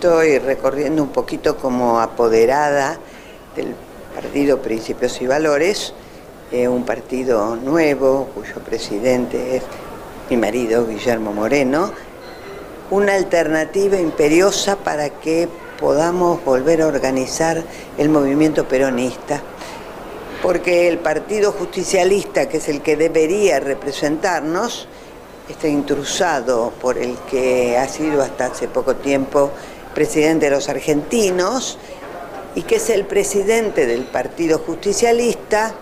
estoy recorriendo un poquito como apoderada del partido Principios y Valores, eh, un partido nuevo cuyo presidente es mi marido Guillermo Moreno, una alternativa imperiosa para que podamos volver a organizar el movimiento peronista, porque el Partido Justicialista, que es el que debería representarnos, está intrusado por el que ha sido hasta hace poco tiempo presidente de los argentinos y que es el presidente del Partido Justicialista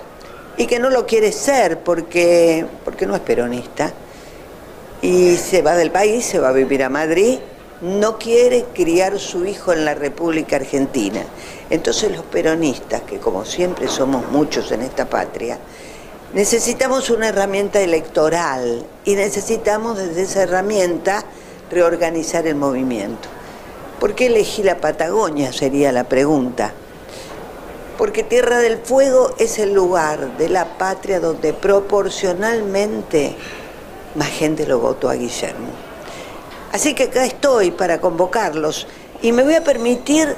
y que no lo quiere ser porque, porque no es peronista y se va del país, se va a vivir a Madrid, no quiere criar su hijo en la República Argentina. Entonces los peronistas, que como siempre somos muchos en esta patria, necesitamos una herramienta electoral y necesitamos desde esa herramienta reorganizar el movimiento. ¿Por qué elegí la Patagonia? Sería la pregunta. Porque Tierra del Fuego es el lugar de la patria donde proporcionalmente más gente lo votó a Guillermo. Así que acá estoy para convocarlos y me voy a permitir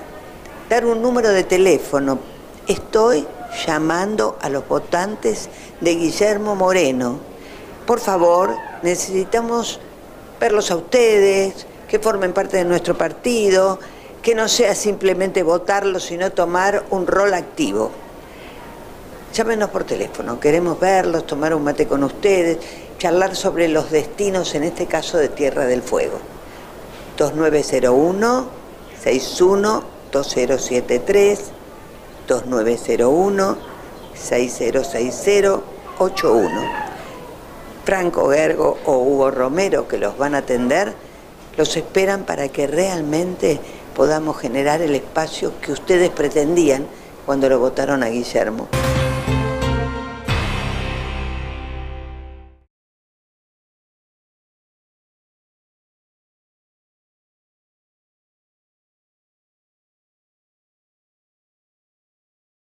dar un número de teléfono. Estoy llamando a los votantes de Guillermo Moreno. Por favor, necesitamos verlos a ustedes, que formen parte de nuestro partido, que no sea simplemente votarlos, sino tomar un rol activo. Llámenos por teléfono, queremos verlos, tomar un mate con ustedes charlar sobre los destinos, en este caso de Tierra del Fuego. 2901 612073 2901 6060 81. Franco Gergo o Hugo Romero, que los van a atender, los esperan para que realmente podamos generar el espacio que ustedes pretendían cuando lo votaron a Guillermo.